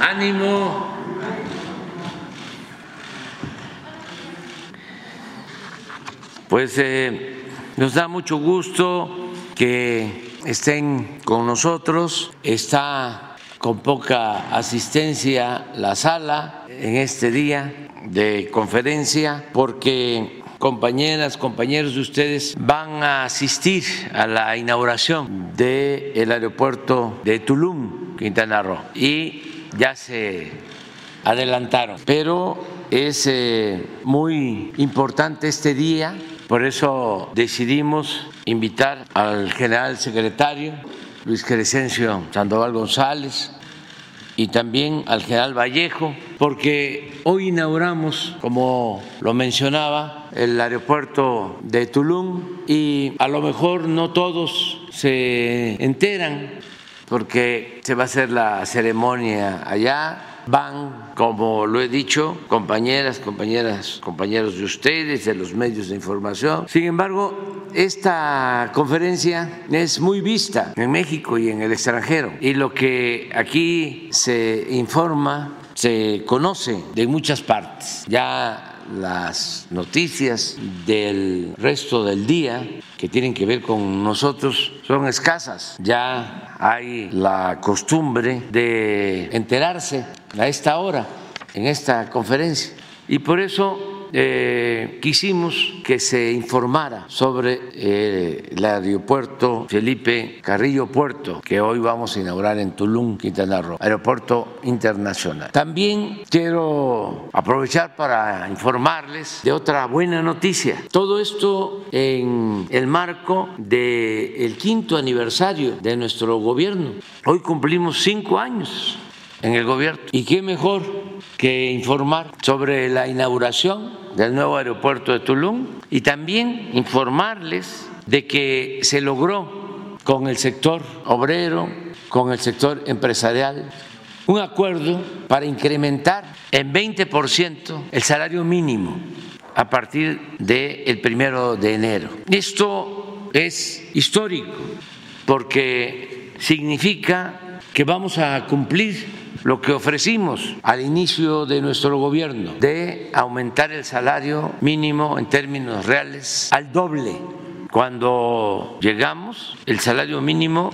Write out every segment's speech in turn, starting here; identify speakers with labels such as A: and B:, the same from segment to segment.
A: ánimo. Pues eh, nos da mucho gusto que estén con nosotros. Está con poca asistencia la sala en este día de conferencia porque compañeras, compañeros de ustedes van a asistir a la inauguración del aeropuerto de Tulum, Quintana Roo, y ya se adelantaron. Pero es eh, muy importante este día, por eso decidimos invitar al general secretario Luis Crescencio Sandoval González, y también al general Vallejo, porque hoy inauguramos, como lo mencionaba, el aeropuerto de Tulum y a lo mejor no todos se enteran porque se va a hacer la ceremonia allá van, como lo he dicho, compañeras, compañeras, compañeros de ustedes, de los medios de información. Sin embargo, esta conferencia es muy vista en México y en el extranjero y lo que aquí se informa se conoce de muchas partes. Ya las noticias del resto del día que tienen que ver con nosotros son escasas. Ya hay la costumbre de enterarse a esta hora en esta conferencia y por eso eh, quisimos que se informara sobre eh, el aeropuerto Felipe Carrillo Puerto, que hoy vamos a inaugurar en Tulum, Quintana Roo, aeropuerto internacional. También quiero aprovechar para informarles de otra buena noticia. Todo esto en el marco del quinto aniversario de nuestro gobierno. Hoy cumplimos cinco años en el gobierno. ¿Y qué mejor que informar sobre la inauguración del nuevo aeropuerto de Tulum y también informarles de que se logró con el sector obrero, con el sector empresarial, un acuerdo para incrementar en 20% el salario mínimo a partir del primero de enero. Esto es histórico porque significa que vamos a cumplir lo que ofrecimos al inicio de nuestro gobierno de aumentar el salario mínimo en términos reales al doble. Cuando llegamos, el salario mínimo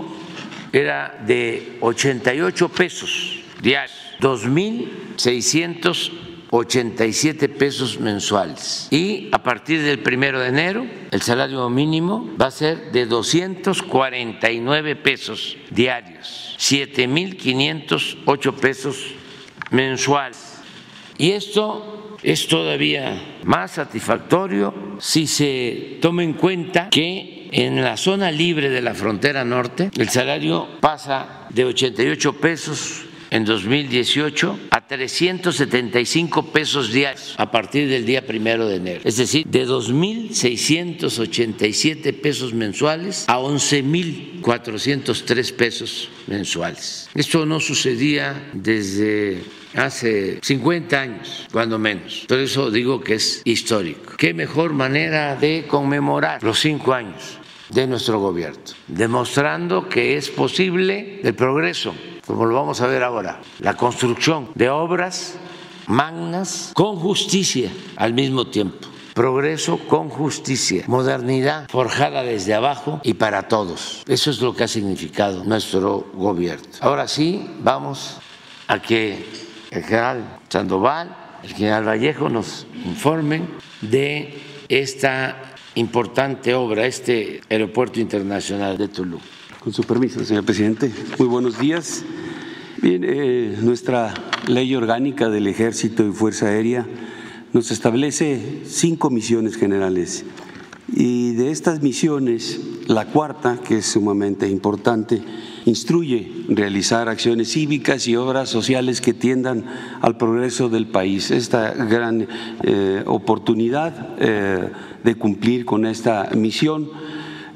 A: era de 88 pesos diarios, 2.600 87 pesos mensuales. Y a partir del primero de enero, el salario mínimo va a ser de 249 pesos diarios, 7.508 pesos mensuales. Y esto es todavía más satisfactorio si se toma en cuenta que en la zona libre de la frontera norte el salario pasa de 88 pesos en 2018 a 375 pesos diarios a partir del día primero de enero. Es decir, de 2.687 pesos mensuales a 11.403 pesos mensuales. Esto no sucedía desde hace 50 años, cuando menos. Por eso digo que es histórico. ¿Qué mejor manera de conmemorar los cinco años de nuestro gobierno? Demostrando que es posible el progreso como lo vamos a ver ahora, la construcción de obras magnas con justicia al mismo tiempo. Progreso con justicia, modernidad forjada desde abajo y para todos. Eso es lo que ha significado nuestro gobierno. Ahora sí, vamos a que el general Sandoval, el general Vallejo nos informen de esta importante obra, este aeropuerto internacional de Tulum.
B: Con su permiso, señor presidente. Muy buenos días. Bien, eh, nuestra ley orgánica del Ejército y Fuerza Aérea nos establece cinco misiones generales. Y de estas misiones, la cuarta, que es sumamente importante, instruye realizar acciones cívicas y obras sociales que tiendan al progreso del país. Esta gran eh, oportunidad eh, de cumplir con esta misión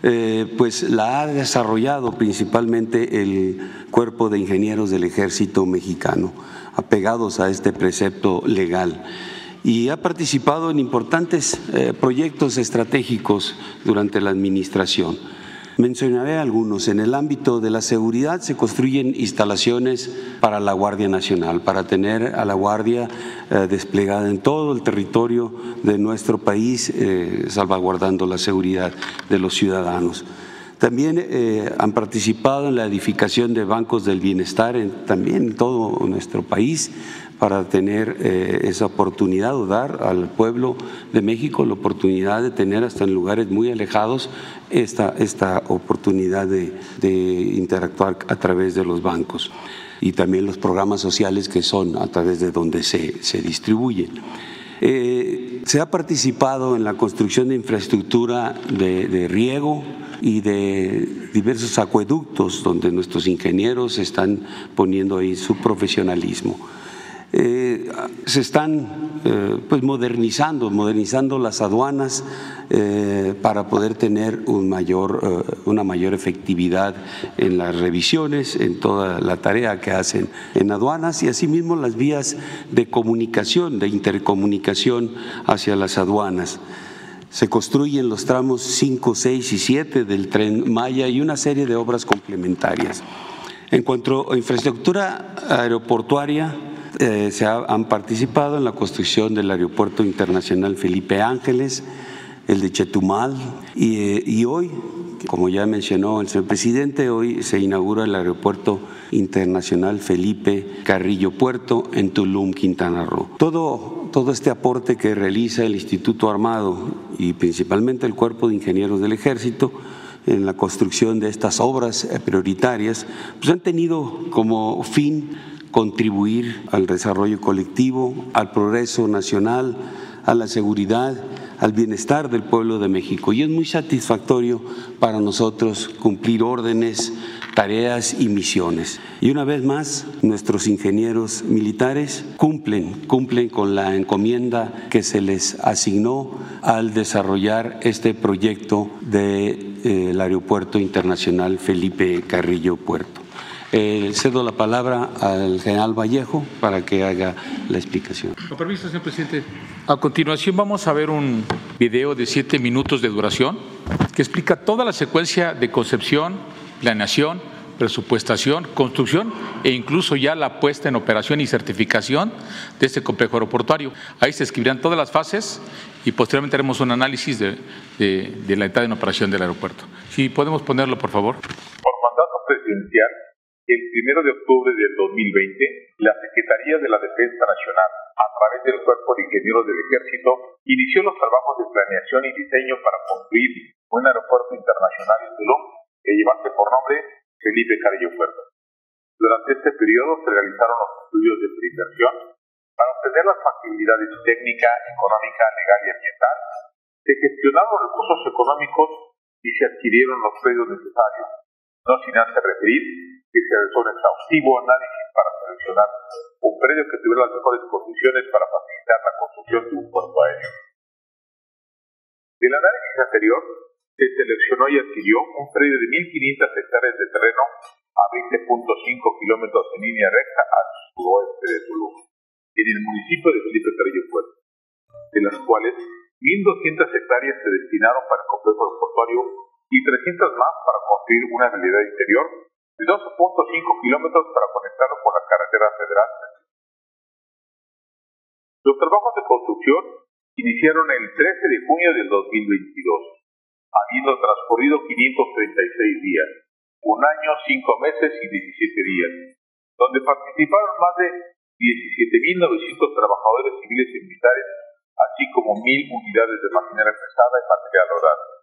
B: eh, pues la ha desarrollado principalmente el Cuerpo de Ingenieros del Ejército Mexicano, apegados a este precepto legal. Y ha participado en importantes eh, proyectos estratégicos durante la administración. Mencionaré algunos. En el ámbito de la seguridad se construyen instalaciones para la Guardia Nacional, para tener a la Guardia eh, desplegada en todo el territorio de nuestro país, eh, salvaguardando la seguridad de los ciudadanos. También eh, han participado en la edificación de bancos del bienestar en, también en todo nuestro país para tener eh, esa oportunidad o dar al pueblo de México la oportunidad de tener hasta en lugares muy alejados esta, esta oportunidad de, interactuar a través de los bancos y también los programas sociales que son a través de donde se, se distribuyen. Eh, se ha participado en la construcción de infraestructura de riego, y de diversos acueductos donde nuestros ingenieros están poniendo ahí su profesionalismo. Eh, se están eh, pues modernizando, modernizando las aduanas eh, para poder tener un mayor, una mayor efectividad en las revisiones, en toda la tarea que hacen en aduanas y asimismo las vías de comunicación, de intercomunicación hacia las aduanas se construyen los tramos 5, 6 y 7 del tren Maya y una serie de obras complementarias. En cuanto a infraestructura aeroportuaria, eh, se han participado en la construcción del Aeropuerto Internacional Felipe Ángeles, el de Chetumal, y, eh, y hoy, como ya mencionó el señor presidente, hoy se inaugura el Aeropuerto Internacional Felipe Carrillo Puerto en Tulum, Quintana Roo. Todo, todo este aporte que realiza el Instituto Armado y principalmente el Cuerpo de Ingenieros del Ejército en la construcción de estas obras eh, prioritarias, pues han tenido como fin contribuir al desarrollo colectivo, al progreso nacional, a la seguridad, al bienestar del pueblo de México. Y es muy satisfactorio para nosotros cumplir órdenes, tareas y misiones. Y una vez más, nuestros ingenieros militares cumplen, cumplen con la encomienda que se les asignó al desarrollar este proyecto del de, eh, Aeropuerto Internacional Felipe Carrillo Puerto. Eh, cedo la palabra al general Vallejo para que haga la explicación.
C: Con permiso, señor presidente. A continuación vamos a ver un video de siete minutos de duración que explica toda la secuencia de concepción, planeación, presupuestación, construcción e incluso ya la puesta en operación y certificación de este complejo aeroportuario. Ahí se escribirán todas las fases y posteriormente haremos un análisis de, de la entrada en operación del aeropuerto. Si podemos ponerlo, por favor.
D: Por mandato presidencial, el primero de octubre del 2020, la Secretaría de la Defensa Nacional, a través del Cuerpo de Ingenieros del Ejército, inició los trabajos de planeación y diseño para construir un aeropuerto internacional en Tulum que llevase por nombre Felipe Carrillo Puerto. Durante este periodo se realizaron los estudios de preinversión para obtener las facilidades técnica, económica, legal y ambiental. Se gestionaron los recursos económicos y se adquirieron los predios necesarios, no sin antes referir que se realizó un exhaustivo análisis para seleccionar un predio que tuviera las mejores condiciones para facilitar la construcción de un puerto aéreo. Del análisis anterior, se seleccionó y adquirió un predio de 1.500 hectáreas de terreno a 20.5 kilómetros en línea recta al suroeste de Tulum, en el municipio de Felipe Carrillo Puerto, de las cuales 1.200 hectáreas se destinaron para el complejo aeroportuario y 300 más para construir una realidad interior de 12.5 kilómetros para conectarlo con la carretera federal. Los trabajos de construcción iniciaron el 13 de junio del 2022 habiendo transcurrido 536 días, un año, cinco meses y 17 días, donde participaron más de 17.900 trabajadores civiles y militares, así como mil unidades de maquinaria pesada y material oral.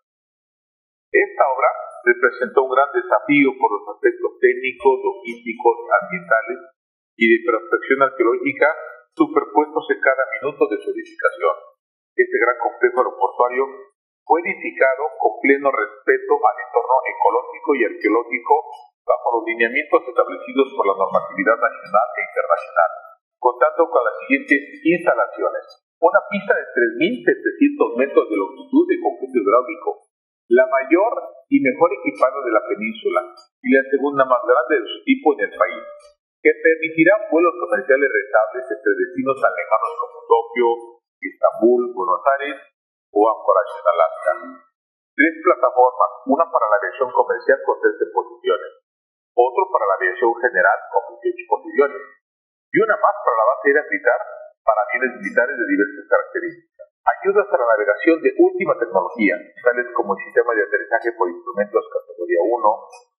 D: Esta obra representó un gran desafío por los aspectos técnicos, logísticos, ambientales y de prospección arqueológica superpuestos en cada minuto de su edificación. Este gran complejo aeroportuario fue edificado con pleno respeto al entorno ecológico y arqueológico bajo los lineamientos establecidos por la normatividad nacional e internacional, contando con las siguientes instalaciones. Una pista de 3.700 metros de longitud de concreto hidráulico, la mayor y mejor equipada de la península y la segunda más grande de su tipo en el país, que permitirá vuelos comerciales rentables entre destinos tan lejanos como Tokio, Estambul, Buenos Aires o Anchorage en Alaska. tres plataformas, una para la aviación comercial con 13 posiciones, otro para la aviación general con 18 posiciones y una más para la base aérea militar para aviones militares de diversas características. Ayudas a la navegación de última tecnología, tales como el sistema de aterrizaje por instrumentos categoría 1,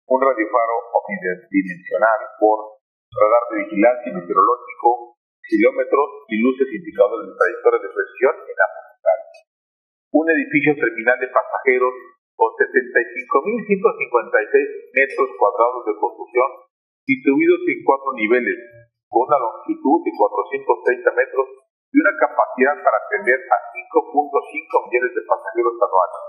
D: un radiofaro omnidimensional por radar de vigilancia meteorológico, kilómetros y luces indicadores de trayectoria de presión en ambos Un edificio terminal de pasajeros con 75.156 metros cuadrados de construcción distribuidos en cuatro niveles, con una longitud de 430 metros y una capacidad para atender a 5.5 millones de pasajeros anuales.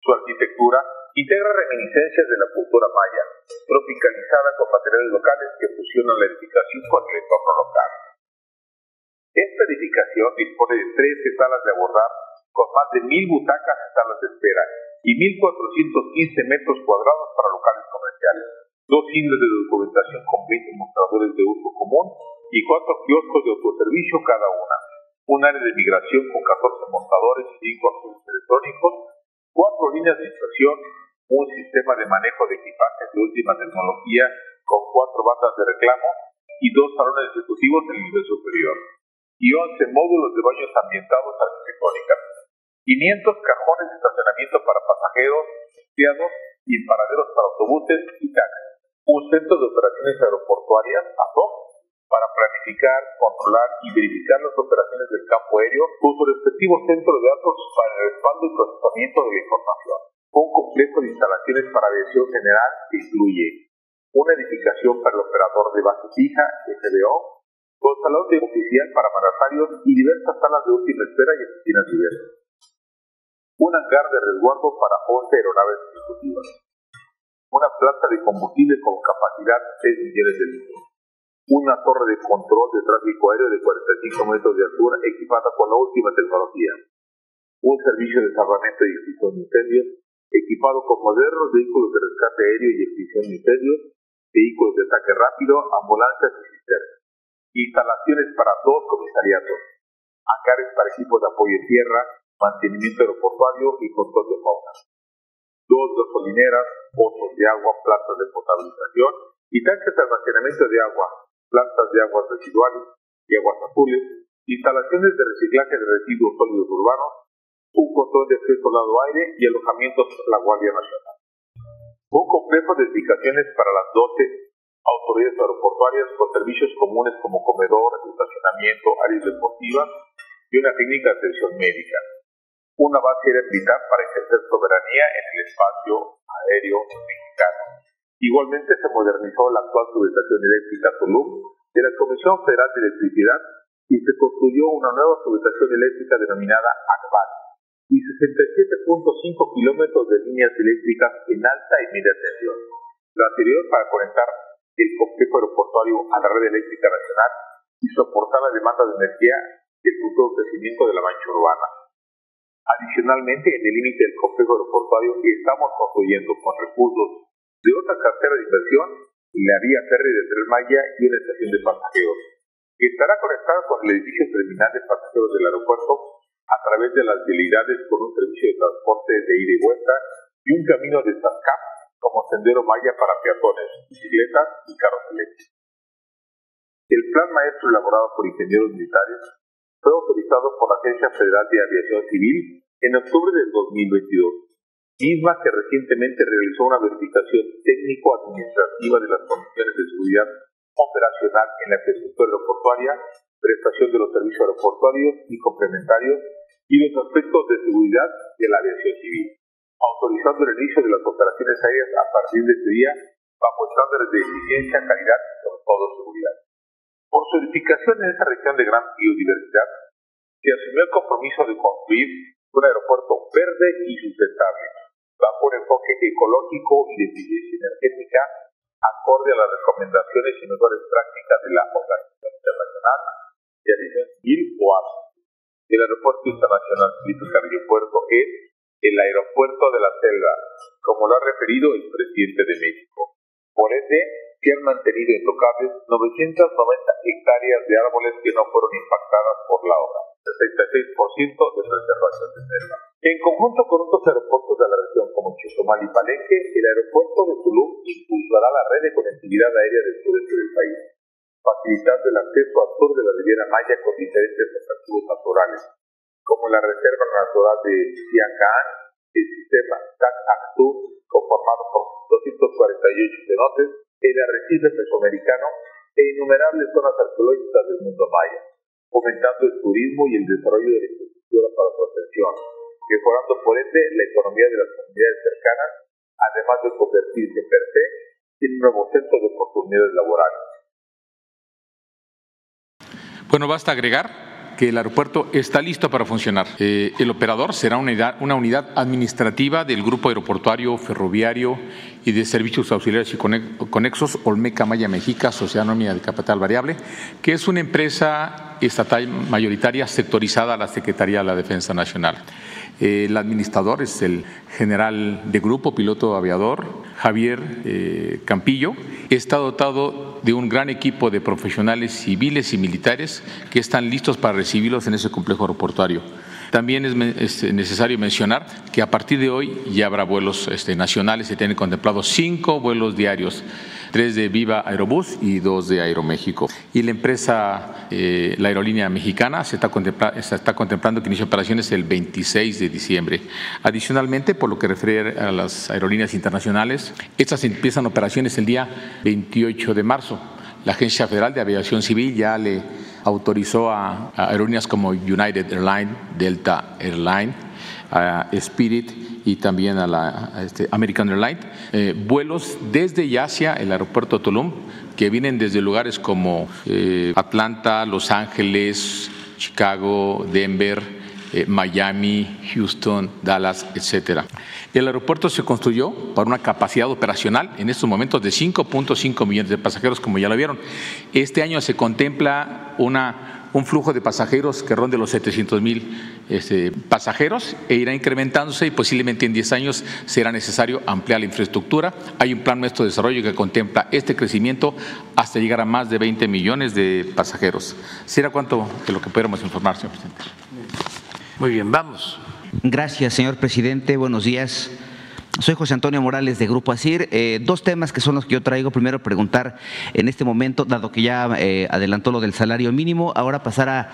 D: Su arquitectura integra reminiscencias de la cultura maya, tropicalizada con materiales locales que fusionan la edificación con el entorno local. Esta edificación dispone de 13 salas de abordar con más de 1.000 butacas en salas de espera y 1.415 metros cuadrados para locales comerciales, dos islas de documentación con 20 mostradores de uso común y cuatro kioscos de autoservicio cada una, un área de migración con 14 montadores y 5 accesos electrónicos, cuatro líneas de inspección, un sistema de manejo de equipajes de última tecnología con cuatro bandas de reclamo y dos salones ejecutivos en el nivel superior, y 11 módulos de baños ambientados arquitectónicamente. 500 cajones de estacionamiento para pasajeros, empleados y paraderos para autobuses y taxis. Un centro de operaciones aeroportuarias, ASOP, para planificar, controlar y verificar las operaciones del campo aéreo con su respectivo centro de datos para el respaldo y procesamiento de la información. Un complejo de instalaciones para aviación general que incluye una edificación para el operador de base fija, FBO, con salón de oficial para mandatarios y diversas salas de última espera y oficinas diversas. Un hangar de resguardo para 11 aeronaves ejecutivas, una planta de combustible con capacidad de 6 millones de litros, una torre de control de tráfico aéreo de 45 metros de altura equipada con la última tecnología, un servicio de salvamento y extinción de incendios equipado con modernos vehículos de rescate aéreo y extinción de incendios, vehículos de ataque rápido, ambulancias y cisternas, instalaciones para dos comisariatos, hangares para equipos de apoyo en tierra, mantenimiento aeroportuario y control de fauna. Dos gasolineras, pozos de agua, plantas de potabilización y tanques de almacenamiento de agua, plantas de aguas residuales y aguas azules, instalaciones de reciclaje de residuos sólidos urbanos, un control de acceso lado aire y alojamientos de la Guardia Nacional. Un complejo de edificaciones para las 12 autoridades aeroportuarias con servicios comunes como comedor, estacionamiento, áreas deportivas y una clínica de atención médica una base aérea militar para ejercer soberanía en el espacio aéreo mexicano. Igualmente se modernizó la actual subestación eléctrica Tulum de la Comisión Federal de Electricidad y se construyó una nueva subestación eléctrica denominada ACBAT y 67.5 kilómetros de líneas eléctricas en alta y media tensión. Lo anterior para conectar el complejo aeroportuario a la red eléctrica nacional y soportar la demanda de energía y el futuro crecimiento de la mancha urbana. Adicionalmente, en el límite del complejo aeroportuario estamos construyendo con recursos de otra cartera de inversión, la vía férrea de Tres Maya y una estación de pasajeros, que estará conectada con el edificio terminal de pasajeros del aeropuerto a través de las vialidades con un servicio de transporte de ida y vuelta y un camino de SACAP como sendero maya para peatones, bicicletas y carros eléctricos. El plan maestro elaborado por ingenieros militares fue autorizado por la Agencia Federal de Aviación Civil en octubre del 2022, misma que recientemente realizó una verificación técnico-administrativa de las condiciones de seguridad operacional en la infraestructura aeroportuaria, prestación de los servicios aeroportuarios y complementarios y los aspectos de seguridad de la aviación civil, autorizando el inicio de las operaciones aéreas a partir de este día bajo estándares de eficiencia, calidad y sobre todo seguridad. Por su edificación en esta región de gran biodiversidad, se asumió el compromiso de construir un aeropuerto verde y sustentable, bajo un enfoque ecológico y de eficiencia energética, acorde a las recomendaciones y mejores prácticas de la Organización Internacional de Aviación Civil o El Aeropuerto Internacional Felipe Carrillo Puerto es el aeropuerto de la selva, como lo ha referido el presidente de México. Por ende, se han mantenido intocables 990 hectáreas de árboles que no fueron impactadas por la obra, 66% de preservación de selva. En conjunto con otros aeropuertos de la región como Chetumal y Palenque, el aeropuerto de Tulum impulsará la red de conectividad aérea del sureste del país, facilitando el acceso al sur de la Riviera Maya con diferentes atractivos naturales, como la Reserva Natural de Siacán, el sistema TAC-ACTUR, conformado por 248 cenotes, el arrecife mesoamericano e innumerables zonas arqueológicas del mundo maya, fomentando el turismo y el desarrollo de la infraestructura para su atención, mejorando por ende la economía de las comunidades cercanas, además de convertirse per se en un nuevo centro de oportunidades laborales.
C: Bueno, basta agregar que el aeropuerto está listo para funcionar. Eh, el operador será una unidad, administrativa del Grupo Aeroportuario, Ferroviario y de Servicios Auxiliares y Conexos Olmeca Maya Mexica, Sociedad Anónima de Capital Variable, que es una empresa estatal mayoritaria sectorizada a la Secretaría de la Defensa Nacional. El administrador es el general de grupo, piloto aviador, Javier eh, Campillo. Está dotado de un gran equipo de profesionales civiles y militares que están listos para recibirlos en ese complejo aeroportuario. También es, necesario mencionar que a partir de hoy ya habrá vuelos este, nacionales, se tienen contemplados cinco vuelos diarios, tres de Viva Aerobús y dos de Aeroméxico. Y la empresa, eh, la aerolínea mexicana, se está, contemplando que inicie operaciones el 26 de diciembre. Adicionalmente, por lo que refiere a las aerolíneas internacionales, estas empiezan operaciones el día 28 de marzo. La Agencia Federal de Aviación Civil ya le autorizó a, aerolíneas como United Airlines, Delta Airlines, Spirit y también a la este, American Airlines, eh, vuelos desde y hacia el aeropuerto de Tulum, que vienen desde lugares como eh, Atlanta, Los Ángeles, Chicago, Denver, eh, Miami, Houston, Dallas, etcétera. El aeropuerto se construyó para una capacidad operacional en estos momentos de 5.5 millones de pasajeros, como ya lo vieron. Este año se contempla una, un flujo de pasajeros que ronde los 700 mil este, pasajeros e irá incrementándose y posiblemente en 10 años será necesario ampliar la infraestructura. Hay un plan nuestro de desarrollo que contempla este crecimiento hasta llegar a más de 20 millones de pasajeros. ¿Será cuánto de lo que podemos informar, señor presidente?
A: Muy bien, vamos.
E: Gracias, señor presidente. Buenos días. Soy José Antonio Morales de Grupo ASIR. Eh, dos temas que son los que yo traigo. Primero, preguntar en este momento, dado que ya eh, adelantó lo del salario mínimo, ahora pasar a,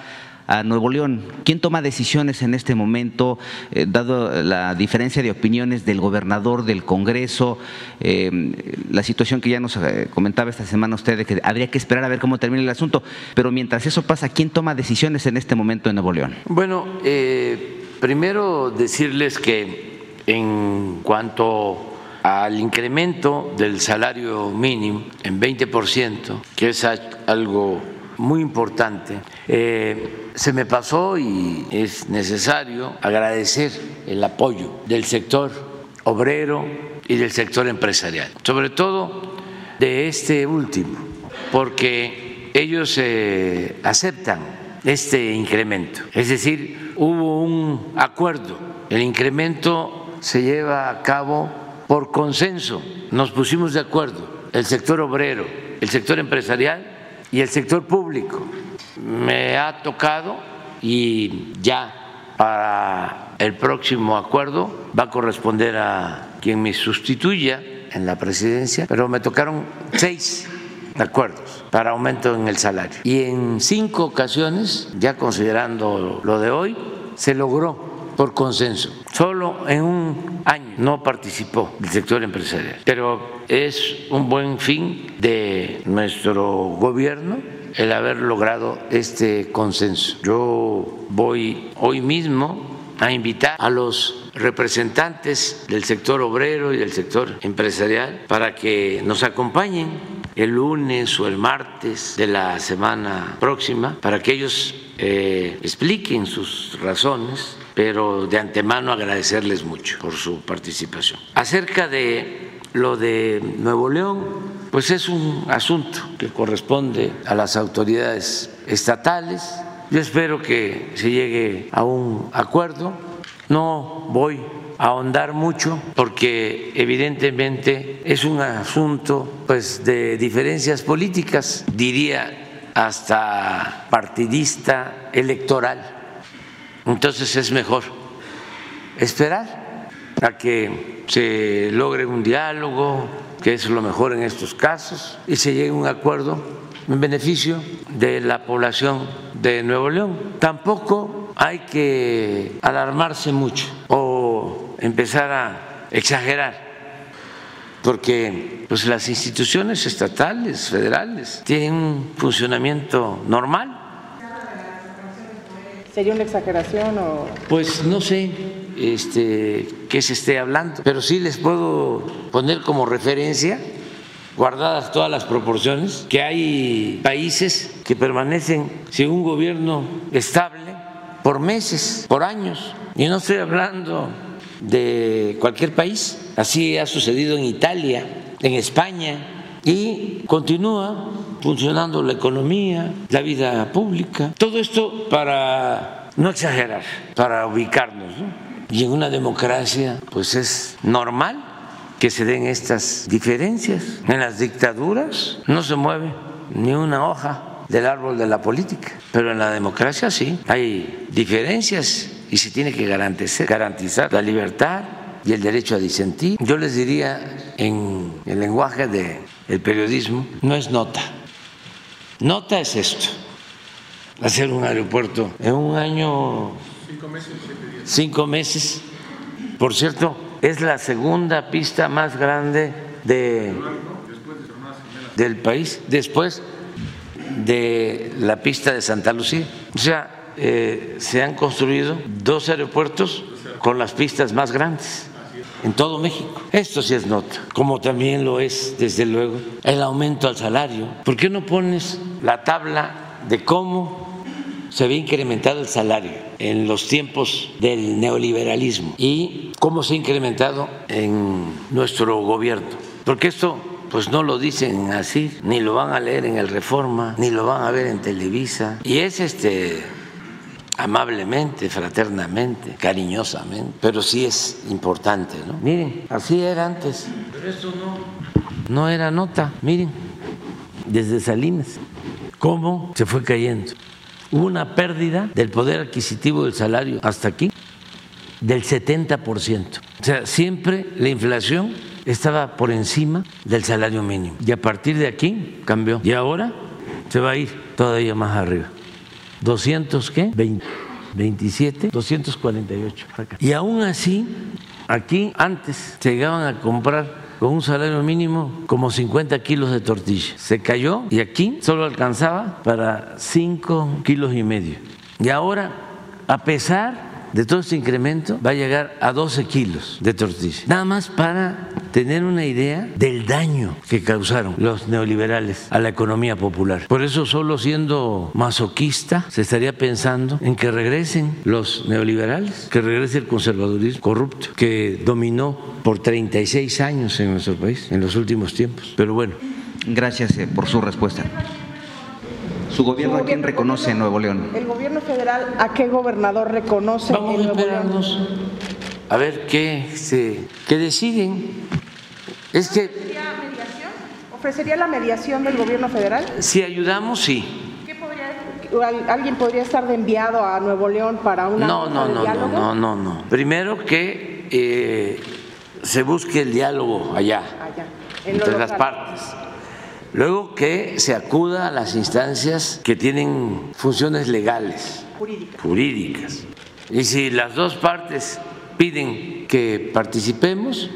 E: Nuevo León. ¿Quién toma decisiones en este momento, eh, dado la diferencia de opiniones del gobernador, del Congreso, la situación que ya nos comentaba esta semana usted de que habría que esperar a ver cómo termina el asunto? Pero mientras eso pasa, ¿quién toma decisiones en este momento en Nuevo León?
A: Bueno, Primero decirles que en cuanto al incremento del salario mínimo en 20%, que es algo muy importante, eh, se me pasó y es necesario agradecer el apoyo del sector obrero y del sector empresarial, sobre todo de este último, porque ellos eh, aceptan este incremento, es decir, hubo un acuerdo. El incremento se lleva a cabo por consenso. Nos pusimos de acuerdo el sector obrero, el sector empresarial y el sector público. Me ha tocado y ya para el próximo acuerdo va a corresponder a quien me sustituya en la presidencia, pero me tocaron seis acuerdos para aumento en el salario. Y en cinco ocasiones, ya considerando lo de hoy, se logró por consenso. Solo en un año no participó el sector empresarial, pero es un buen fin de nuestro gobierno el haber logrado este consenso. Yo voy hoy mismo a invitar a los representantes del sector obrero y del sector empresarial para que nos acompañen el lunes o el martes de la semana próxima para que ellos eh, expliquen sus razones, pero de antemano agradecerles mucho por su participación. Acerca de lo de Nuevo León, pues es un asunto que corresponde a las autoridades estatales. Yo espero que se llegue a un acuerdo. No voy ahondar mucho porque evidentemente es un asunto pues de diferencias políticas, diría hasta partidista electoral. Entonces es mejor esperar a que se logre un diálogo, que es lo mejor en estos casos, y se llegue a un acuerdo en beneficio de la población de Nuevo León. Tampoco hay que alarmarse mucho o empezar a exagerar porque pues, las instituciones estatales, federales, tienen un funcionamiento normal.
F: ¿Sería una exageración o...?
A: Pues no sé este, qué se esté hablando, pero sí les puedo poner como referencia, guardadas todas las proporciones, que hay países que permanecen sin un gobierno estable por meses, por años, y no estoy hablando de cualquier país. Así ha sucedido en Italia, en España, y continúa funcionando la economía, la vida pública. Todo esto para no exagerar, para ubicarnos. Y en una democracia, pues es normal que se den estas diferencias. En las dictaduras no se mueve ni una hoja del árbol de la política, pero en la democracia sí, hay diferencias y se tiene que garantizar, garantizar la libertad y el derecho a disentir. Yo les diría en el lenguaje del periodismo, no es nota. Nota es esto, hacer un aeropuerto en un año, cinco meses, cinco meses. Por cierto, es la segunda pista más grande de, del país, después de la pista de Santa Lucía. O sea, eh, se han construido dos aeropuertos con las pistas más grandes en todo México. Esto sí es nota, como también lo es, desde luego, el aumento al salario. ¿Por qué no pones la tabla de cómo se había incrementado el salario en los tiempos del neoliberalismo y cómo se ha incrementado en nuestro gobierno? Porque esto pues no lo dicen así, ni lo van a leer en el Reforma, ni lo van a ver en Televisa. Y es este amablemente, fraternamente, cariñosamente, pero sí es importante, ¿no? Miren, así era antes. Pero esto no, no era nota, miren, desde Salinas, cómo se fue cayendo. Hubo una pérdida del poder adquisitivo del salario hasta aquí del 70%. O sea, siempre la inflación estaba por encima del salario mínimo. Y a partir de aquí cambió. Y ahora se va a ir todavía más arriba. 200 qué? 20, 27, 248. Y aún así, aquí antes se llegaban a comprar con un salario mínimo como 50 kilos de tortilla. Se cayó y aquí solo alcanzaba para 5 kilos y medio. Y ahora, a pesar de todo este incremento va a llegar a 12 kilos de tortilla. Nada más para tener una idea del daño que causaron los neoliberales a la economía popular. Por eso solo siendo masoquista se estaría pensando en que regresen los neoliberales, que regrese el conservadurismo corrupto que dominó por 36 años en nuestro país en los últimos tiempos. Pero bueno.
E: Gracias eh, por su respuesta. ¿Su gobierno a quién reconoce en Nuevo León?
F: ¿El gobierno federal a qué gobernador reconoce
A: Vamos en Nuevo a esperarnos a ver qué, se, qué deciden. Es que...
F: Mediación? ¿Ofrecería la mediación del gobierno federal?
A: Si ayudamos, sí.
F: ¿Qué podría, ¿Alguien podría estar de enviado a Nuevo León para una
A: no, no, no, no, no, no, no. Primero que eh, se busque el diálogo allá, allá entre las partes Luego que se acuda a las instancias que tienen funciones legales, jurídicas. Y si las dos partes piden que participemos,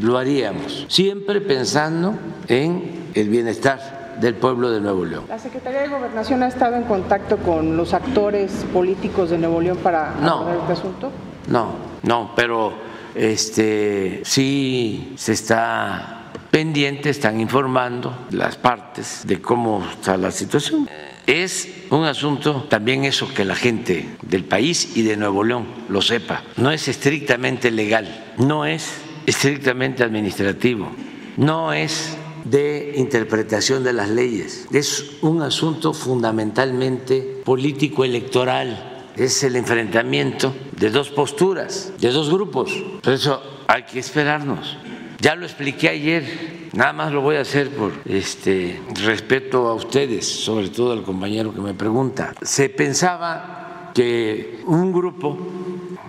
A: lo haríamos, siempre pensando en el bienestar del pueblo de Nuevo León.
F: ¿La Secretaría de Gobernación ha estado en contacto con los actores políticos de Nuevo León para no, este asunto?
A: No, no, pero este sí se está pendientes, están informando las partes de cómo está la situación. Es un asunto también eso que la gente del país y de Nuevo León lo sepa. No es estrictamente legal, no es estrictamente administrativo, no es de interpretación de las leyes. Es un asunto fundamentalmente político-electoral. Es el enfrentamiento de dos posturas, de dos grupos. Por eso hay que esperarnos. Ya lo expliqué ayer, nada más lo voy a hacer por este respeto a ustedes, sobre todo al compañero que me pregunta. Se pensaba que un grupo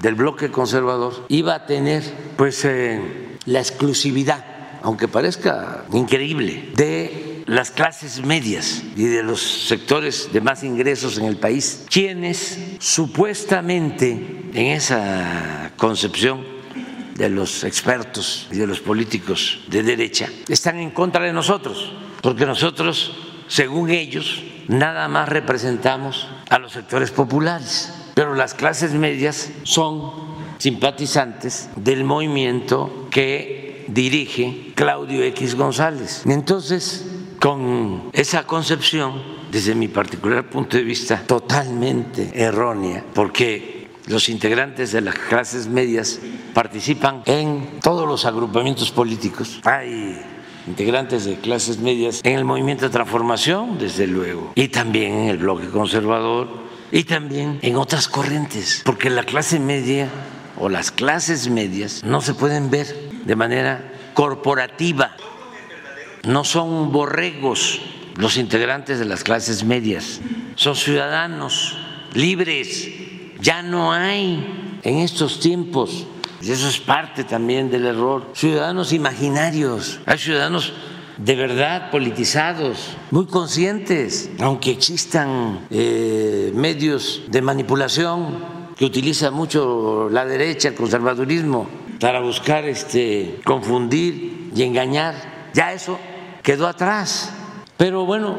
A: del bloque conservador iba a tener pues eh, la exclusividad, aunque parezca increíble, de las clases medias y de los sectores de más ingresos en el país, quienes supuestamente en esa concepción de los expertos y de los políticos de derecha están en contra de nosotros, porque nosotros, según ellos, nada más representamos a los sectores populares, pero las clases medias son simpatizantes del movimiento que dirige Claudio X González. Entonces, con esa concepción, desde mi particular punto de vista, totalmente errónea, porque los integrantes de las clases medias participan en todos los agrupamientos políticos. Integrantes de clases medias en el movimiento de transformación, desde luego, y también en el bloque conservador, y también en otras corrientes, porque la clase media o las clases medias no se pueden ver de manera corporativa, no son borregos los integrantes de las clases medias, son ciudadanos libres, ya no hay en estos tiempos y eso es parte también del error. Ciudadanos imaginarios, hay ciudadanos de verdad politizados, muy conscientes, aunque existan eh, medios de manipulación que utiliza mucho la derecha, el conservadurismo, para buscar este, confundir y engañar. Ya eso quedó atrás. Pero bueno,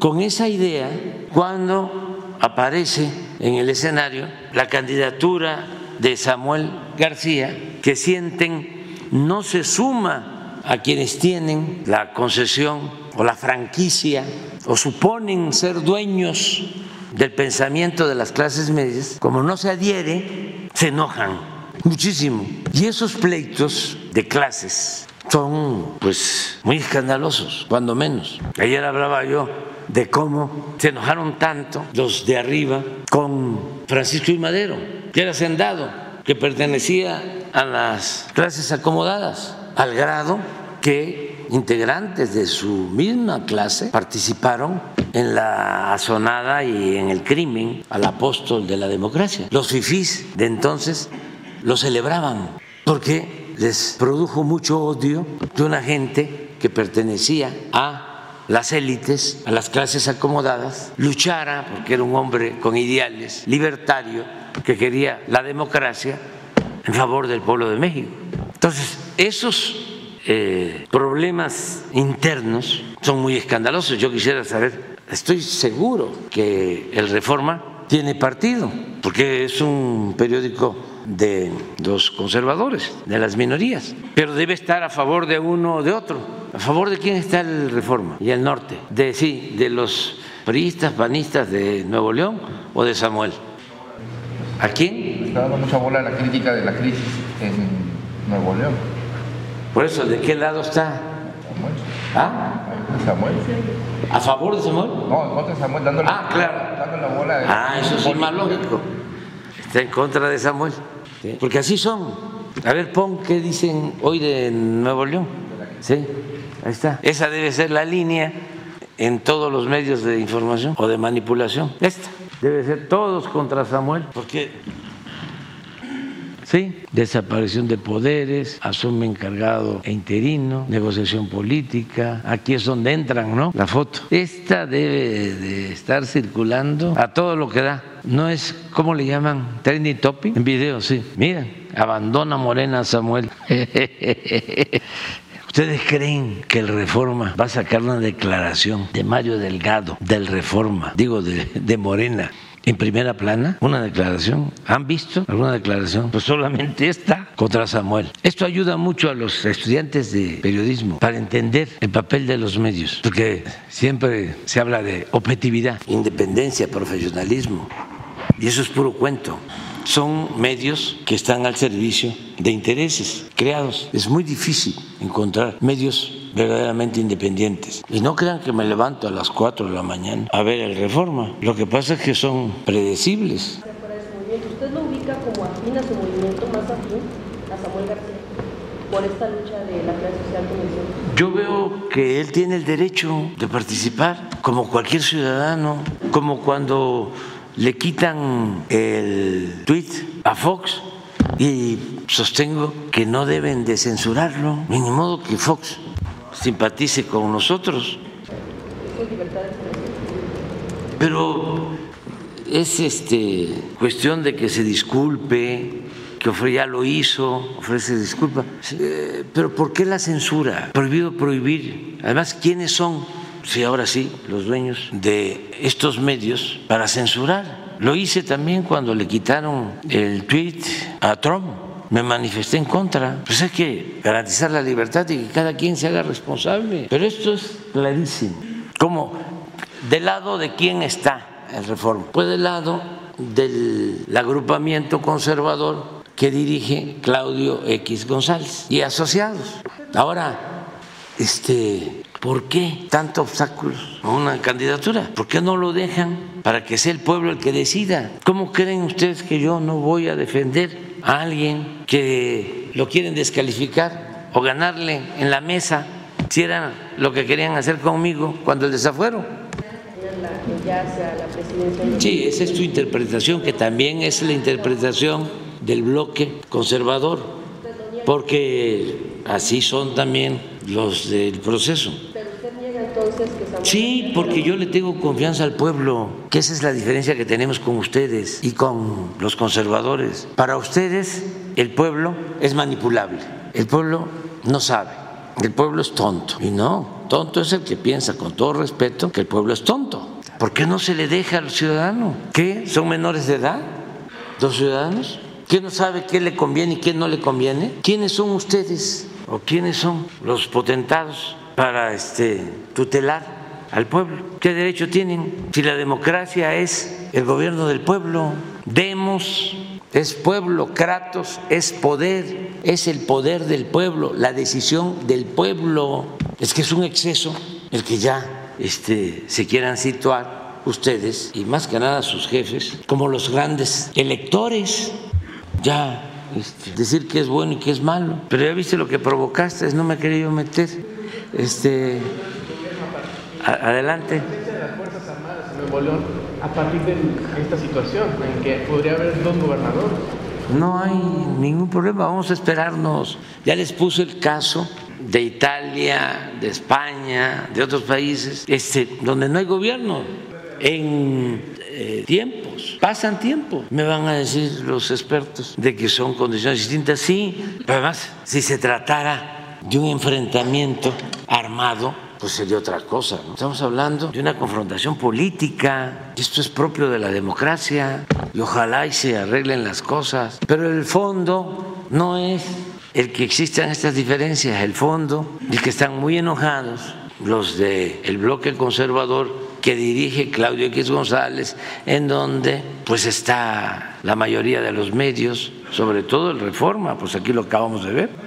A: con esa idea, cuando aparece en el escenario la candidatura de Samuel García que sienten no se suma a quienes tienen la concesión o la franquicia o suponen ser dueños del pensamiento de las clases medias, como no se adhiere, se enojan muchísimo. Y esos pleitos de clases son pues muy escandalosos, cuando menos. Ayer hablaba yo de cómo se enojaron tanto los de arriba con Francisco y Madero, que era hacendado, que pertenecía a las clases acomodadas, al grado que integrantes de su misma clase participaron en la azonada y en el crimen al apóstol de la democracia. Los fifís de entonces lo celebraban porque les produjo mucho odio de una gente que pertenecía a las élites, a las clases acomodadas, luchara, porque era un hombre con ideales, libertario, que quería la democracia en favor del pueblo de México. Entonces, esos eh, problemas internos son muy escandalosos. Yo quisiera saber, estoy seguro que el Reforma tiene partido, porque es un periódico de los conservadores, de las minorías, pero debe estar a favor de uno o de otro. ¿A favor de quién está el Reforma y el norte? De sí, de los priistas, panistas de Nuevo León o de Samuel. ¿A quién?
G: Está dando mucha bola la crítica de la crisis en Nuevo León.
A: Por eso, ¿de qué lado está?
G: Samuel.
A: ¿Ah?
G: Samuel.
A: ¿A favor de Samuel?
G: No, en contra de Samuel, dándole,
A: Ah, claro.
G: dándole la bola. de-
A: Ah, eso es más lógico. Está en contra de Samuel. ¿Sí? Porque así son. A ver, pon qué dicen hoy de Nuevo León. Sí, ahí está. Esa debe ser la línea en todos los medios de información o de manipulación. Esta debe ser todos contra Samuel. Porque Sí, desaparición de poderes, asume encargado e interino, negociación política, aquí es donde entran, ¿no? La foto. Esta debe de estar circulando a todo lo que da. No es, ¿cómo le llaman? Trending topic. En video, sí. Miren, abandona Morena Samuel. ¿Ustedes creen que el Reforma va a sacar una declaración de Mario Delgado, del Reforma, digo, de, de Morena? En primera plana, una declaración. ¿Han visto alguna declaración? Pues solamente esta contra Samuel. Esto ayuda mucho a los estudiantes de periodismo para entender el papel de los medios, porque siempre se habla de objetividad, independencia, profesionalismo, y eso es puro cuento son medios que están al servicio de intereses creados. Es muy difícil encontrar medios verdaderamente independientes. Y no crean que me levanto a las 4 de la mañana a ver el reforma. Lo que pasa es que son predecibles.
H: ¿Usted lo ubica como afín a su movimiento, más afín a Samuel García, por esta lucha de la clase social que?
A: Yo veo que él tiene el derecho de participar, como cualquier ciudadano, como cuando le quitan el tweet a Fox Y sostengo que no deben de censurarlo, ni modo que Fox simpatice con nosotros. Pero es este cuestión de que se disculpe, que ya lo hizo, ofrece disculpa. Eh, pero ¿por qué la censura? Prohibido prohibir. Además, ¿quiénes son? Sí, ahora sí, los dueños de estos medios para censurar. Lo hice también cuando le quitaron el tweet a Trump. Me manifesté en contra. Pues hay que garantizar la libertad y que cada quien se haga responsable. Pero esto es clarísimo. ¿Cómo? ¿Del lado de quién está el reforma? Pues del lado del agrupamiento conservador que dirige Claudio X González y asociados. Ahora, este, ¿por qué tanto obstáculos a una candidatura? ¿Por qué no lo dejan para que sea el pueblo el que decida? ¿Cómo creen ustedes que yo no voy a defender a alguien que lo quieren descalificar o ganarle en la mesa si era lo que querían hacer conmigo cuando el desafuero? Sí, esa es tu interpretación, que también es la interpretación del bloque conservador, porque así son también los del proceso. Sí, porque yo le tengo confianza al pueblo, que esa es la diferencia que tenemos con ustedes y con los conservadores. Para ustedes el pueblo es manipulable, el pueblo no sabe, el pueblo es tonto. Y no, tonto es el que piensa con todo respeto que el pueblo es tonto. ¿Por qué no se le deja al ciudadano? ¿Qué? ¿Son menores de edad? ¿Los ciudadanos? ¿Qué no sabe qué le conviene y qué no le conviene? ¿Quiénes son ustedes o quiénes son los potentados para este, tutelar al pueblo? ¿Qué derecho tienen? Si la democracia es el gobierno del pueblo, demos es pueblo, Kratos es poder, es el poder del pueblo, la decisión del pueblo. Es que es un exceso el que ya este, se quieran situar ustedes y más que nada sus jefes como los grandes electores ya este, decir que es bueno y que es malo. Pero ya viste lo que provocaste, no me he querido meter. Este, adelante.
I: a partir de esta situación en que podría haber dos gobernadores.
A: No hay ningún problema, vamos a esperarnos. Ya les puse el caso de Italia, de España, de otros países, este, donde no hay gobierno. En eh, tiempos, pasan tiempos. Me van a decir los expertos de que son condiciones distintas. Sí, pero además, si se tratara de un enfrentamiento armado, pues sería otra cosa. Estamos hablando de una confrontación política, esto es propio de la democracia, y ojalá y se arreglen las cosas. Pero el fondo no es el que existan estas diferencias, el fondo, y que están muy enojados los del bloque conservador que dirige Claudio X González, en donde pues está la mayoría de los medios, sobre todo el Reforma, pues aquí lo acabamos de ver.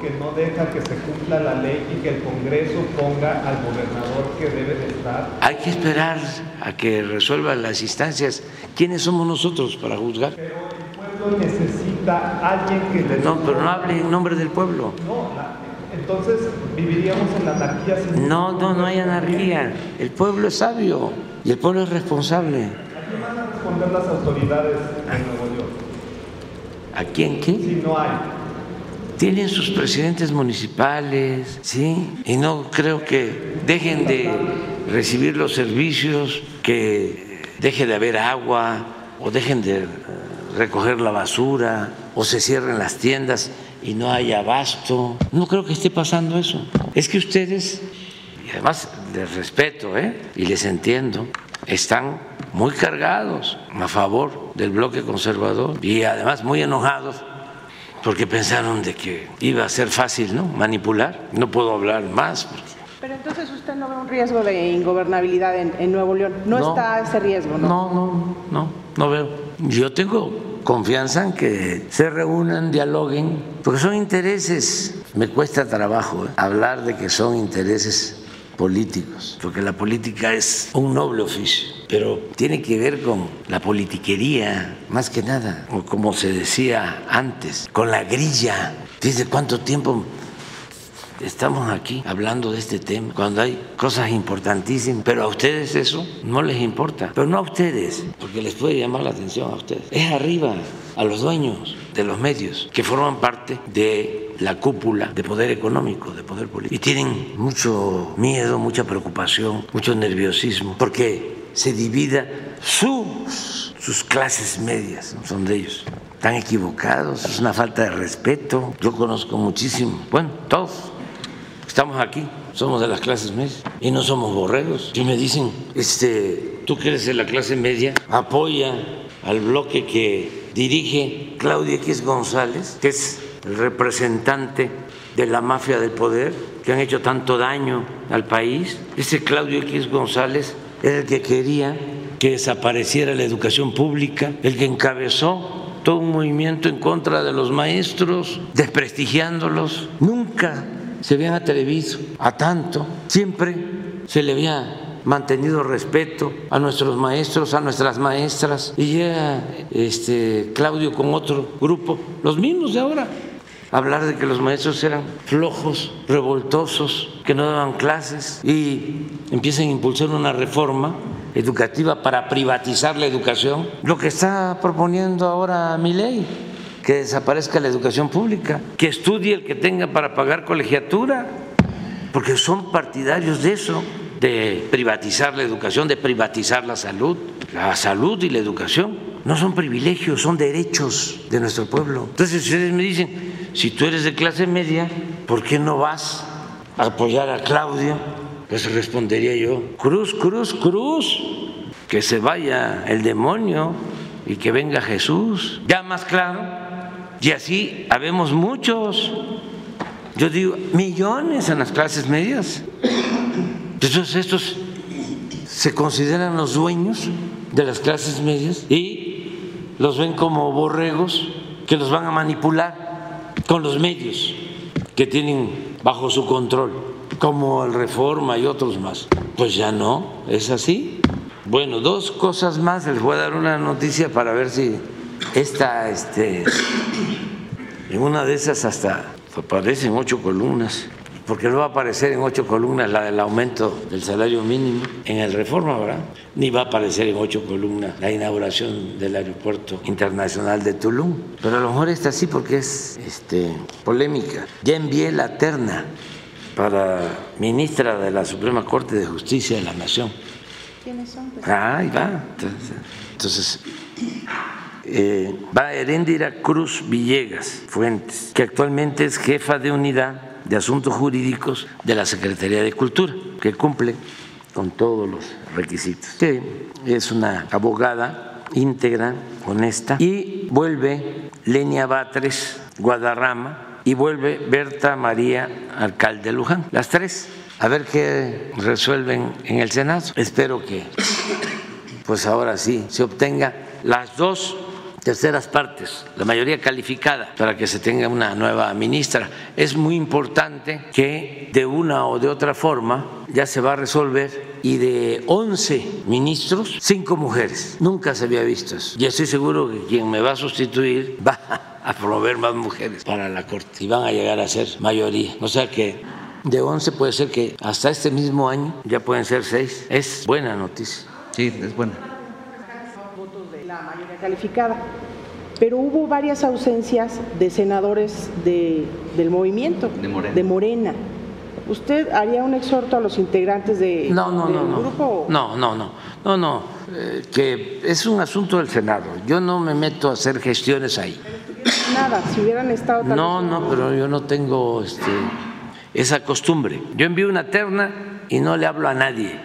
I: Que no deja que se cumpla la ley y que el Congreso ponga al gobernador que debe de estar.
A: Hay que esperar a que resuelvan las instancias. ¿Quiénes somos nosotros para juzgar?
I: Pero el pueblo necesita alguien que le...
A: No, pero no hable en nombre del pueblo.
I: No, entonces viviríamos en la anarquía.
A: no, no, no hay anarquía. El pueblo es sabio y el pueblo es responsable.
I: ¿A quién van a responder las autoridades en Nuevo York?
A: ¿A quién qué?
I: Si no hay.
A: Tienen sus presidentes municipales, ¿sí? Y no creo que dejen de recibir los servicios, que deje de haber agua o dejen de recoger la basura o se cierren las tiendas y no hay abasto. No creo que esté pasando eso. Es que ustedes, y además les respeto ¿eh? y les entiendo, están muy cargados a favor del bloque conservador y además muy enojados porque pensaron de que iba a ser fácil ¿no? manipular. No puedo hablar más.
F: Pero entonces usted no ve un riesgo de ingobernabilidad en, Nuevo León. No, no, está ese riesgo, ¿no?
A: No, no, no, no veo. Yo tengo confianza en que se reúnan, dialoguen, porque son intereses. Me cuesta trabajo ¿eh? hablar de que son intereses políticos, porque la política es un noble oficio, pero tiene que ver con la politiquería, más que nada, o como se decía antes, con la grilla. ¿Desde cuánto tiempo estamos aquí hablando de este tema cuando hay cosas importantísimas, pero a ustedes eso no les importa, pero no a ustedes, porque les puede llamar la atención a ustedes, es arriba, a los dueños de los medios que forman parte de la cúpula de poder económico, de poder político. Y tienen mucho miedo, mucha preocupación, mucho nerviosismo, porque se divida sus, sus clases medias, son de ellos. Están equivocados, es una falta de respeto. Yo conozco muchísimo, bueno, todos estamos aquí, somos de las clases medias y no somos borregos. Y me dicen, este, tú que eres de la clase media, apoya al bloque que dirige Claudia X González, que es el representante de la mafia del poder, que han hecho tanto daño al país. Ese Claudio X González era el que quería que desapareciera la educación pública, el que encabezó todo un movimiento en contra de los maestros, desprestigiándolos. Nunca se habían atrevido a tanto, siempre se le había mantenido respeto a nuestros maestros, a nuestras maestras, y llega este, Claudio con otro grupo, los mismos de ahora, hablar de que los maestros eran flojos, revoltosos, que no daban clases y empiezan a impulsar una reforma educativa para privatizar la educación, lo que está proponiendo ahora mi ley, que desaparezca la educación pública, que estudie el que tenga para pagar colegiatura, porque son partidarios de eso, de privatizar la educación, de privatizar la salud. La salud y la educación no son privilegios, son derechos de nuestro pueblo. Entonces ustedes me dicen, si tú eres de clase media, ¿por qué no vas a apoyar a Claudio? Pues respondería yo, cruz, cruz, cruz, que se vaya el demonio y que venga Jesús. Ya más claro. Y así habemos muchos, yo digo, millones en las clases medias. Entonces estos se consideran los dueños de las clases medias y los ven como borregos que los van a manipular con los medios que tienen bajo su control, como el Reforma y otros más. Pues ya no, es así. Bueno, dos cosas más, les voy a dar una noticia para ver si esta, este, en una de esas hasta aparecen ocho columnas porque no va a aparecer en ocho columnas la del aumento del salario mínimo en el reforma, ¿verdad? Ni va a aparecer en ocho columnas la inauguración del aeropuerto internacional de Tulum. Pero a lo mejor está así porque es este, polémica. Ya envié la terna para ministra de la Suprema Corte de Justicia de la Nación.
F: ¿Quiénes son?
A: Ah, ahí va. Entonces, eh, va Heréndira Cruz Villegas Fuentes, que actualmente es jefa de unidad de Asuntos Jurídicos de la Secretaría de Cultura, que cumple con todos los requisitos. Que es una abogada íntegra, honesta, y vuelve Lenia Batres Guadarrama y vuelve Berta María Alcalde Luján. Las tres, a ver qué resuelven en el Senado. Espero que, pues ahora sí, se obtenga las dos terceras partes, la mayoría calificada, para que se tenga una nueva ministra. Es muy importante que de una o de otra forma ya se va a resolver y de 11 ministros, 5 mujeres. Nunca se había visto eso. Y estoy seguro que quien me va a sustituir va a promover más mujeres para la Corte y van a llegar a ser mayoría. O sea que de 11 puede ser que hasta este mismo año ya pueden ser 6. Es buena noticia.
E: Sí, es buena
F: calificada. Pero hubo varias ausencias de senadores de, del movimiento,
E: De Morena.
F: de Morena. ¿Usted haría un exhorto a los integrantes de,
A: No, no,
F: del
A: no, no.
F: grupo?
A: No, no, no. No, no. eh, que es un asunto del Senado. Yo no me meto a hacer gestiones ahí.
F: Nada, si hubieran estado tal
A: No,
F: vez-
A: no, pero yo no tengo este, esa costumbre. Yo envío una terna y no le hablo a nadie,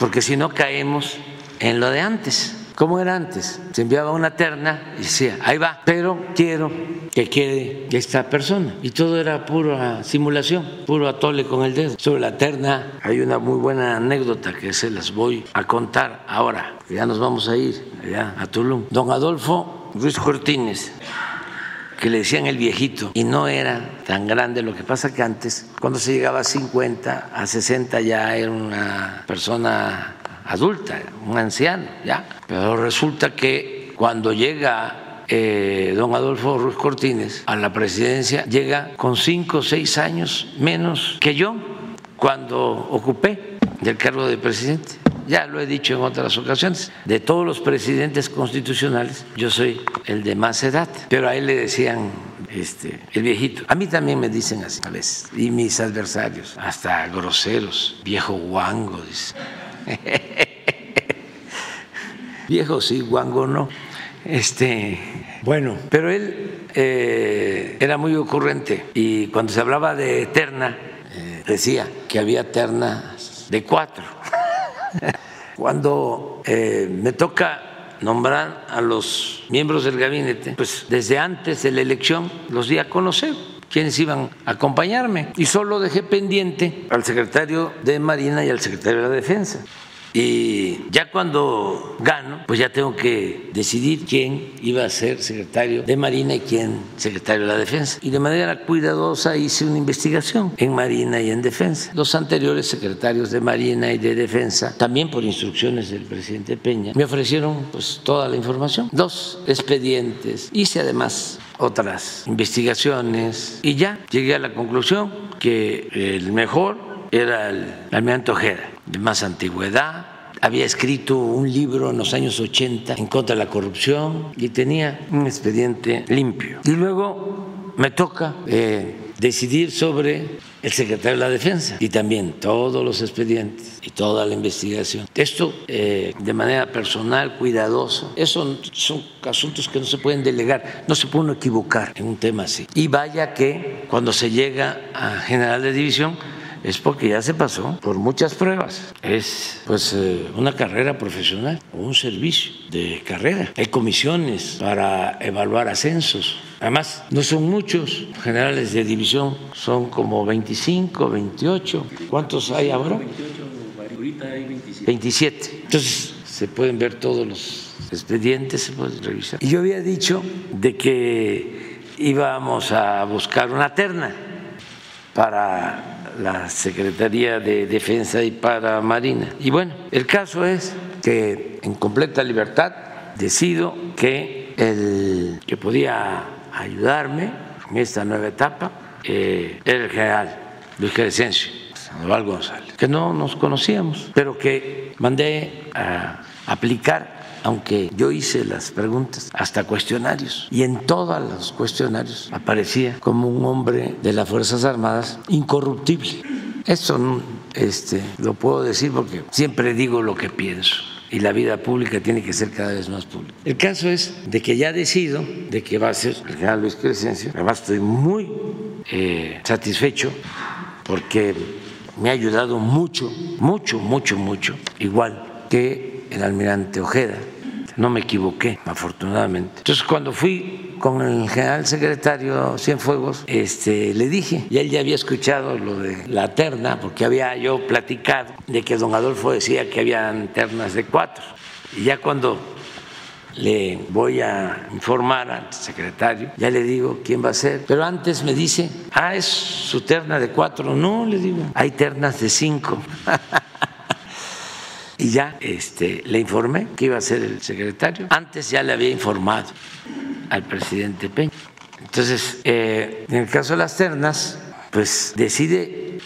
A: porque si no caemos en lo de antes. ¿Cómo era antes? Se enviaba una terna y decía, ahí va, pero quiero que quede esta persona. Y todo era pura simulación, puro atole con el dedo. Sobre la terna hay una muy buena anécdota que se las voy a contar ahora. Ya nos vamos a ir allá a Tulum. Don Adolfo Ruiz Cortines que le decían el viejito y no era tan grande. Lo que pasa que antes, cuando se llegaba a 50, a 60 ya era una persona adulta, un anciano, ya. Pero resulta que cuando llega eh, don Adolfo Ruiz Cortines a la presidencia, llega con 5 o 6 años menos que yo cuando ocupé del cargo de presidente. ya lo he dicho en otras ocasiones, de todos los presidentes constitucionales, yo soy el de más edad, pero a él le decían este, el viejito. A mí también me dicen así a veces, y mis adversarios, hasta groseros, viejo guango, dice. viejo sí, guango no. Este, bueno, pero él eh, era muy ocurrente y cuando se hablaba de terna, eh, decía que había ternas de cuatro. Cuando eh, me toca nombrar a los miembros del gabinete, pues desde antes de la elección los di a conocer quiénes iban a acompañarme y solo dejé pendiente al secretario de Marina y al secretario de la Defensa. Y ya cuando gano, pues ya tengo que decidir quién iba a ser secretario de Marina y quién secretario de la Defensa. Y de manera cuidadosa hice una investigación en Marina y en Defensa. Los anteriores secretarios de Marina y de Defensa, también por instrucciones del presidente Peña, me ofrecieron pues toda la información. Dos expedientes. Hice además otras investigaciones y ya llegué a la conclusión que el mejor era el almirante Ojeda, de más antigüedad, había escrito un libro en los años 80 en contra de la corrupción y tenía un expediente limpio. Y luego me toca eh, decidir sobre el secretario de la Defensa y también todos los expedientes y toda la investigación. Esto eh, de manera personal, cuidadosa. Eso son asuntos que no se pueden delegar, no se puede uno equivocar en un tema así. Y vaya que cuando se llega a general de división, es porque ya se pasó por muchas pruebas. Es pues eh, una carrera profesional o un servicio de carrera. Hay comisiones para evaluar ascensos. Además, no son muchos generales de división, son como 25, 28. ¿Cuántos hay ahora? Ahorita hay 27. 27. Entonces, se pueden ver todos los expedientes, se pueden revisar. Y yo había dicho de que íbamos a buscar una terna para la Secretaría de Defensa y para Marina. Y bueno, el caso es que en completa libertad decido que el que podía ayudarme en esta nueva etapa eh, era el general Luis Crescencio Sandoval González, que no nos conocíamos, pero que mandé a aplicar aunque yo hice las preguntas, hasta cuestionarios. Y en todos los cuestionarios aparecía como un hombre de las Fuerzas Armadas incorruptible. Eso este, lo puedo decir porque siempre digo lo que pienso y la vida pública tiene que ser cada vez más pública. El caso es de que ya decido de que va a ser el general Luis Crescencio. Además estoy muy eh, satisfecho porque me ha ayudado mucho, mucho, mucho, mucho, igual que el almirante Ojeda. No me equivoqué, afortunadamente. Entonces, cuando fui con el general secretario Cienfuegos, este, le dije, y él ya había escuchado lo de la terna, porque había yo platicado de que don Adolfo decía que habían ternas de cuatro. Y ya cuando le voy a informar al secretario, ya le digo quién va a ser. Pero antes me dice, ah, es su terna de cuatro. No, le digo, hay ternas de cinco. y ya este, le informé que iba a ser el secretario. Antes ya le había informado al presidente Peña. Entonces, eh, en el caso de las ternas, pues decide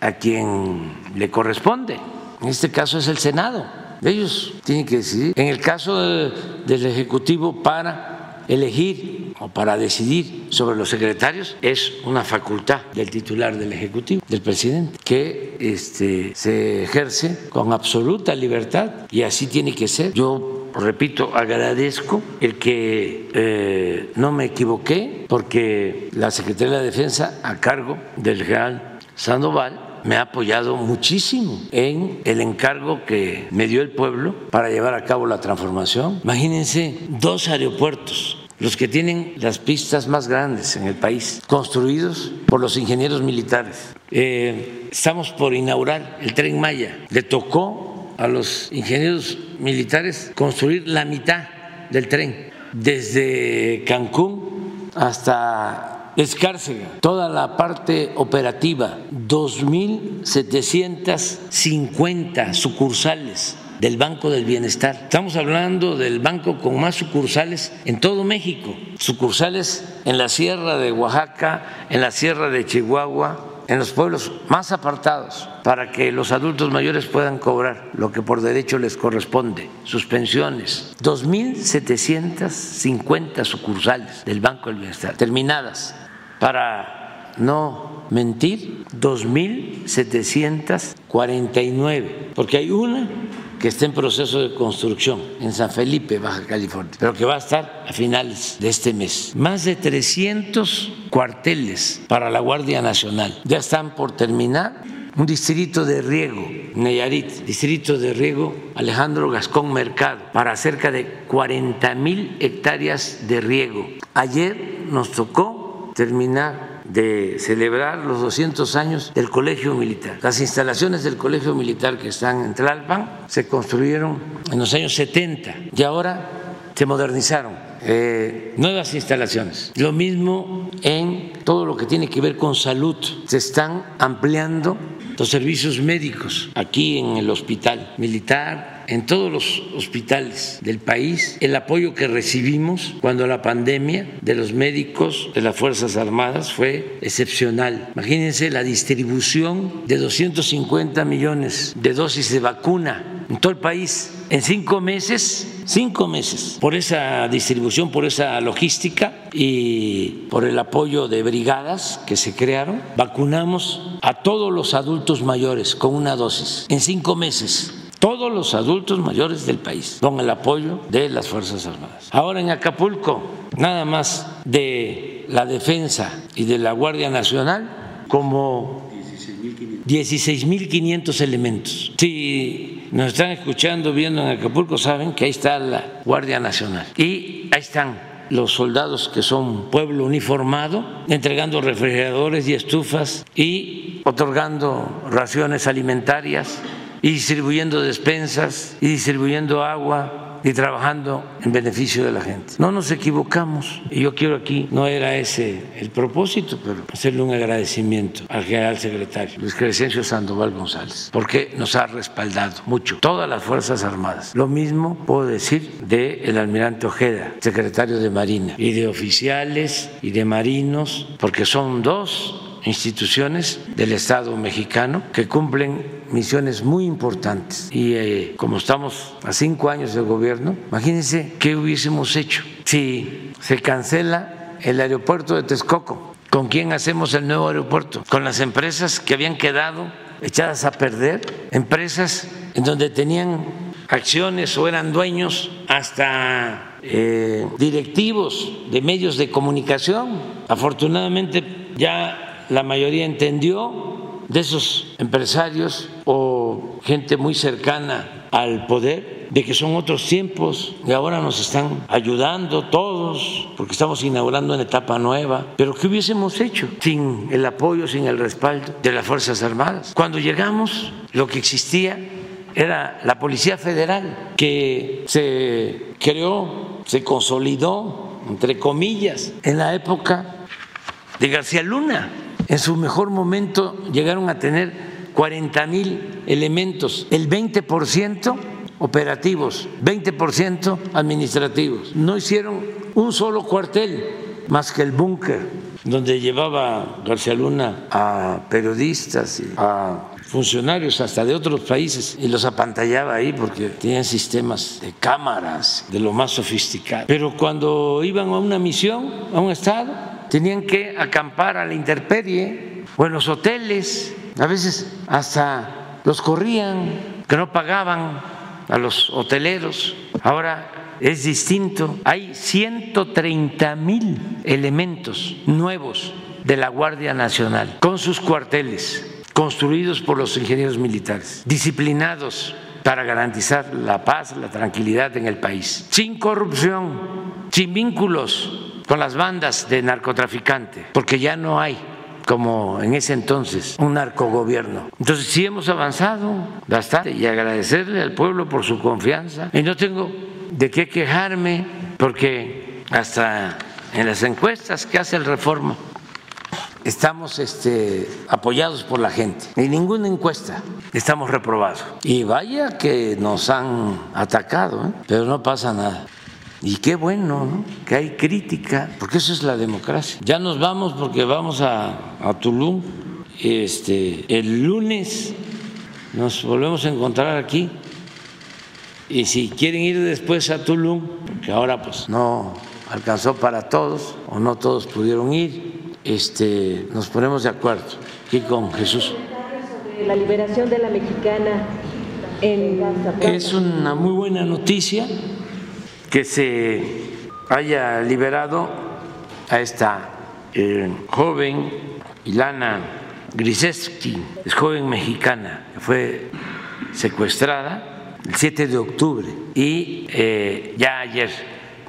A: a quien le corresponde. En este caso es el Senado. Ellos tienen que decidir. En el caso del Ejecutivo para elegir o para decidir sobre los secretarios es una facultad del titular del Ejecutivo, del presidente, que este, se ejerce con absoluta libertad y así tiene que ser. Yo repito, agradezco el que eh, no me equivoqué porque la Secretaría de la Defensa a cargo del general Sandoval me ha apoyado muchísimo en el encargo que me dio el pueblo para llevar a cabo la transformación. Imagínense dos aeropuertos los que tienen las pistas más grandes en el país, construidos por los ingenieros militares. Eh, estamos por inaugurar el tren Maya. Le tocó a los ingenieros militares construir la mitad del tren, desde Cancún hasta Escárcega, toda la parte operativa, 2.750 sucursales del Banco del Bienestar. Estamos hablando del banco con más sucursales en todo México, sucursales en la Sierra de Oaxaca, en la Sierra de Chihuahua, en los pueblos más apartados para que los adultos mayores puedan cobrar lo que por derecho les corresponde, sus pensiones. 2.750 sucursales del Banco del Bienestar terminadas para no mentir, 2.749, porque hay una que está en proceso de construcción en San Felipe, Baja California, pero que va a estar a finales de este mes. Más de 300 cuarteles para la Guardia Nacional ya están por terminar. Un distrito de riego, Neyarit, distrito de riego Alejandro Gascón Mercado, para cerca de 40 mil hectáreas de riego. Ayer nos tocó terminar de celebrar los 200 años del Colegio Militar. Las instalaciones del Colegio Militar que están en Tlalpan se construyeron en los años 70 y ahora se modernizaron. Eh, nuevas instalaciones. Lo mismo en todo lo que tiene que ver con salud. Se están ampliando los servicios médicos aquí en el hospital militar, en todos los hospitales del país, el apoyo que recibimos cuando la pandemia de los médicos de las Fuerzas Armadas fue excepcional. Imagínense la distribución de 250 millones de dosis de vacuna en todo el país en cinco meses, cinco meses, por esa distribución, por esa logística y por el apoyo de brigadas que se crearon, vacunamos a todos los adultos mayores con una dosis en cinco meses todos los adultos mayores del país, con el apoyo de las Fuerzas Armadas. Ahora en Acapulco, nada más de la defensa y de la Guardia Nacional, como 16.500 elementos. Si nos están escuchando, viendo en Acapulco, saben que ahí está la Guardia Nacional. Y ahí están los soldados que son pueblo uniformado, entregando refrigeradores y estufas y otorgando raciones alimentarias y distribuyendo despensas y distribuyendo agua y trabajando en beneficio de la gente. No nos equivocamos y yo quiero aquí, no era ese el propósito, pero hacerle un agradecimiento al general secretario Luis Crescencio Sandoval González, porque nos ha respaldado mucho todas las Fuerzas Armadas. Lo mismo puedo decir del almirante Ojeda, secretario de Marina, y de oficiales y de marinos, porque son dos instituciones del Estado mexicano que cumplen misiones muy importantes. Y eh, como estamos a cinco años de gobierno, imagínense qué hubiésemos hecho si se cancela el aeropuerto de Texcoco. ¿Con quién hacemos el nuevo aeropuerto? Con las empresas que habían quedado echadas a perder, empresas en donde tenían acciones o eran dueños hasta eh, directivos de medios de comunicación. Afortunadamente ya la mayoría entendió de esos empresarios o gente muy cercana al poder de que son otros tiempos y ahora nos están ayudando todos porque estamos inaugurando una etapa nueva. Pero ¿qué hubiésemos hecho sin el apoyo, sin el respaldo de las Fuerzas Armadas? Cuando llegamos, lo que existía era la Policía Federal que se creó, se consolidó, entre comillas, en la época de García Luna en su mejor momento llegaron a tener 40 mil elementos, el 20% operativos, 20% administrativos. No hicieron un solo cuartel más que el búnker donde llevaba García Luna a periodistas y a funcionarios hasta de otros países y los apantallaba ahí porque tenían sistemas de cámaras de lo más sofisticado. Pero cuando iban a una misión, a un estado, tenían que acampar a la intemperie o en los hoteles, a veces hasta los corrían, que no pagaban a los hoteleros. Ahora es distinto. Hay 130 mil elementos nuevos de la Guardia Nacional con sus cuarteles construidos por los ingenieros militares, disciplinados para garantizar la paz, la tranquilidad en el país, sin corrupción, sin vínculos con las bandas de narcotraficantes, porque ya no hay como en ese entonces un narcogobierno. Entonces sí hemos avanzado bastante y agradecerle al pueblo por su confianza. Y no tengo de qué quejarme porque hasta en las encuestas que hace el Reforma estamos este, apoyados por la gente. En ninguna encuesta estamos reprobados. Y vaya que nos han atacado, ¿eh? pero no pasa nada. Y qué bueno ¿no? que hay crítica, porque eso es la democracia. Ya nos vamos porque vamos a, a Tulum Este, el lunes nos volvemos a encontrar aquí y si quieren ir después a Tulum, que ahora pues no alcanzó para todos o no todos pudieron ir, este, nos ponemos de acuerdo aquí con Jesús.
H: La liberación de la mexicana en
A: Es una muy buena noticia que se haya liberado a esta eh, joven Ilana Griseski, es joven mexicana, que fue secuestrada el 7 de octubre y eh, ya ayer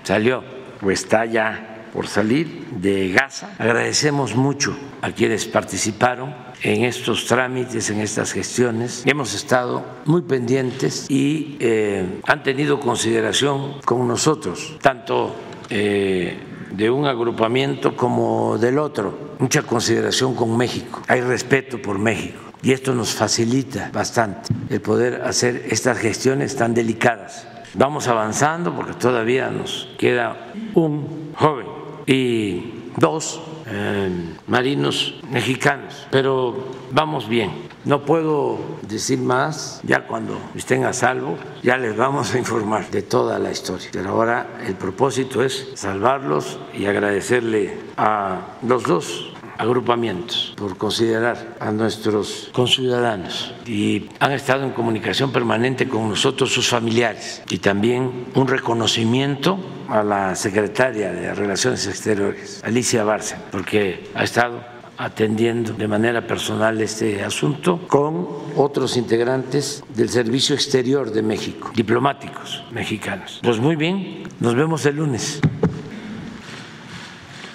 A: salió o está ya por salir de Gaza. Agradecemos mucho a quienes participaron en estos trámites, en estas gestiones. Hemos estado muy pendientes y eh, han tenido consideración con nosotros, tanto eh, de un agrupamiento como del otro, mucha consideración con México. Hay respeto por México y esto nos facilita bastante el poder hacer estas gestiones tan delicadas. Vamos avanzando porque todavía nos queda un joven y dos eh, marinos mexicanos, pero vamos bien. No puedo decir más, ya cuando estén a salvo, ya les vamos a informar de toda la historia. Pero ahora el propósito es salvarlos y agradecerle a los dos agrupamientos por considerar a nuestros conciudadanos y han estado en comunicación permanente con nosotros sus familiares y también un reconocimiento a la secretaria de Relaciones Exteriores, Alicia Barça, porque ha estado atendiendo de manera personal este asunto con otros integrantes del Servicio Exterior de México, diplomáticos mexicanos. Pues muy bien, nos vemos el lunes.